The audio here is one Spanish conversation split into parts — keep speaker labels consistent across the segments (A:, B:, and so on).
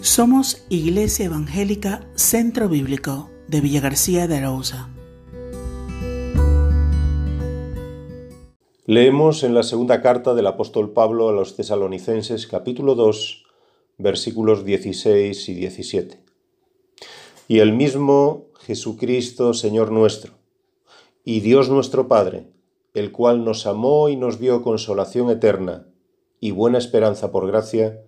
A: Somos Iglesia Evangélica Centro Bíblico de Villa García de Arauza.
B: Leemos en la segunda carta del apóstol Pablo a los tesalonicenses capítulo 2 versículos 16 y 17. Y el mismo Jesucristo, Señor nuestro, y Dios nuestro Padre, el cual nos amó y nos dio consolación eterna y buena esperanza por gracia,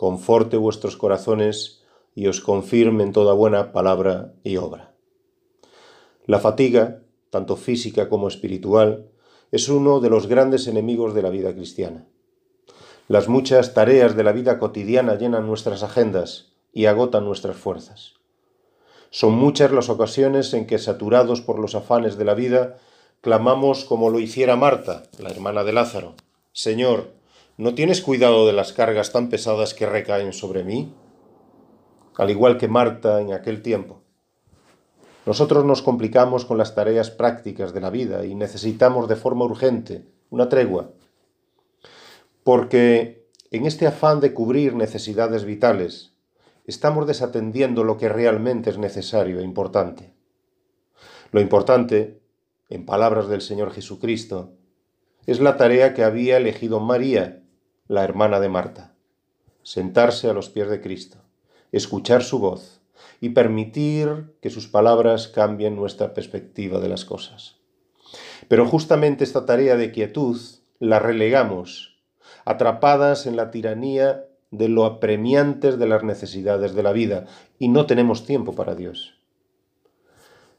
B: conforte vuestros corazones y os confirme en toda buena palabra y obra. La fatiga, tanto física como espiritual, es uno de los grandes enemigos de la vida cristiana. Las muchas tareas de la vida cotidiana llenan nuestras agendas y agotan nuestras fuerzas. Son muchas las ocasiones en que, saturados por los afanes de la vida, clamamos como lo hiciera Marta, la hermana de Lázaro, Señor, ¿No tienes cuidado de las cargas tan pesadas que recaen sobre mí? Al igual que Marta en aquel tiempo. Nosotros nos complicamos con las tareas prácticas de la vida y necesitamos de forma urgente una tregua. Porque en este afán de cubrir necesidades vitales, estamos desatendiendo lo que realmente es necesario e importante. Lo importante, en palabras del Señor Jesucristo, es la tarea que había elegido María la hermana de Marta, sentarse a los pies de Cristo, escuchar su voz y permitir que sus palabras cambien nuestra perspectiva de las cosas. Pero justamente esta tarea de quietud la relegamos, atrapadas en la tiranía de lo apremiantes de las necesidades de la vida, y no tenemos tiempo para Dios.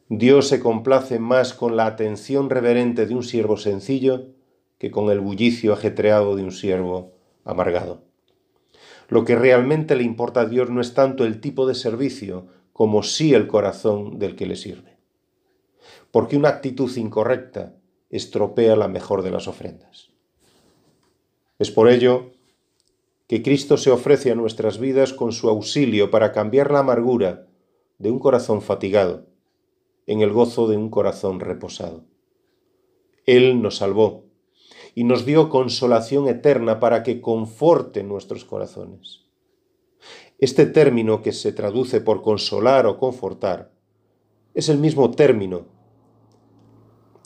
B: Dios se complace más con la atención reverente de un siervo sencillo que con el bullicio ajetreado de un siervo amargado. Lo que realmente le importa a Dios no es tanto el tipo de servicio como sí el corazón del que le sirve. Porque una actitud incorrecta estropea la mejor de las ofrendas. Es por ello que Cristo se ofrece a nuestras vidas con su auxilio para cambiar la amargura de un corazón fatigado en el gozo de un corazón reposado. Él nos salvó y nos dio consolación eterna para que conforte nuestros corazones. Este término que se traduce por consolar o confortar es el mismo término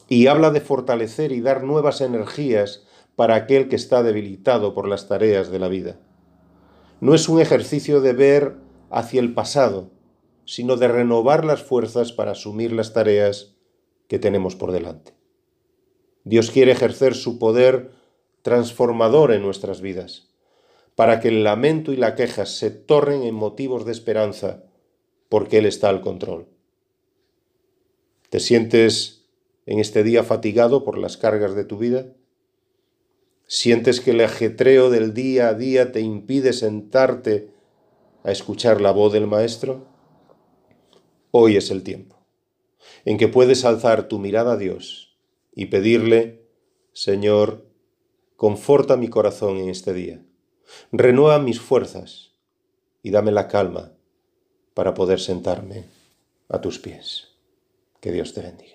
B: y habla de fortalecer y dar nuevas energías para aquel que está debilitado por las tareas de la vida. No es un ejercicio de ver hacia el pasado, sino de renovar las fuerzas para asumir las tareas que tenemos por delante. Dios quiere ejercer su poder transformador en nuestras vidas, para que el lamento y la queja se tornen en motivos de esperanza, porque Él está al control. ¿Te sientes en este día fatigado por las cargas de tu vida? ¿Sientes que el ajetreo del día a día te impide sentarte a escuchar la voz del Maestro? Hoy es el tiempo en que puedes alzar tu mirada a Dios y pedirle, Señor, conforta mi corazón en este día, renueva mis fuerzas y dame la calma para poder sentarme a tus pies. Que Dios te bendiga.